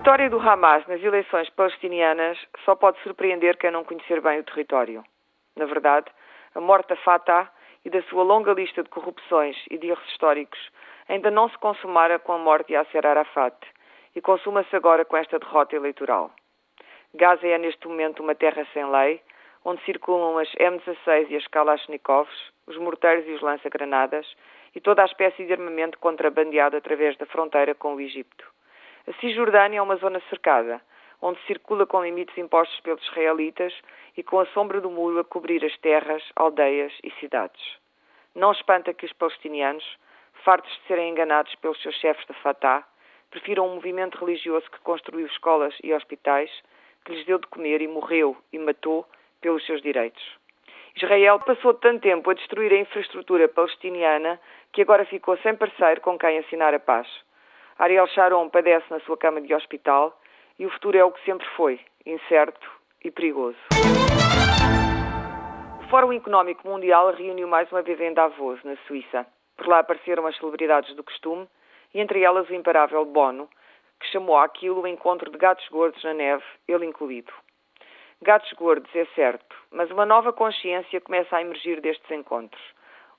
do Hamas nas eleições palestinianas só pode surpreender quem não conhecer bem o território. Na verdade, a morte da Fatah e da sua longa lista de corrupções e de erros históricos ainda não se consumara com a morte de Yasser Arafat e consuma-se agora com esta derrota eleitoral. Gaza é neste momento uma terra sem lei, onde circulam as M16 e as Kalashnikovs, os morteiros e os lança-granadas e toda a espécie de armamento contrabandeado através da fronteira com o Egito. A Cisjordânia é uma zona cercada, onde circula com limites impostos pelos israelitas e com a sombra do muro a cobrir as terras, aldeias e cidades. Não espanta que os palestinianos, fartos de serem enganados pelos seus chefes da Fatah, prefiram um movimento religioso que construiu escolas e hospitais, que lhes deu de comer e morreu e matou pelos seus direitos. Israel passou tanto tempo a destruir a infraestrutura palestiniana que agora ficou sem parceiro com quem assinar a paz. Ariel Sharon padece na sua cama de hospital e o futuro é o que sempre foi, incerto e perigoso. O Fórum Económico Mundial reuniu mais uma vez em Davos, na Suíça. Por lá apareceram as celebridades do costume e entre elas o imparável Bono, que chamou aquilo o encontro de gatos gordos na neve, ele incluído. Gatos gordos, é certo, mas uma nova consciência começa a emergir destes encontros,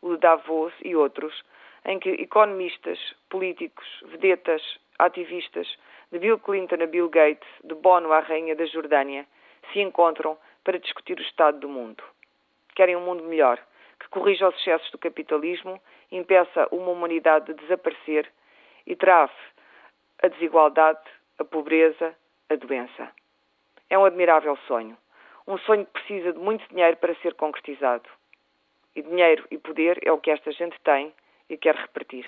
o de Davos e outros, em que economistas, políticos, vedetas, ativistas, de Bill Clinton a Bill Gates, de Bono à Rainha da Jordânia, se encontram para discutir o estado do mundo. Querem um mundo melhor, que corrija os excessos do capitalismo, impeça uma humanidade de desaparecer e trave a desigualdade, a pobreza, a doença. É um admirável sonho. Um sonho que precisa de muito dinheiro para ser concretizado. E dinheiro e poder é o que esta gente tem e quer repartir.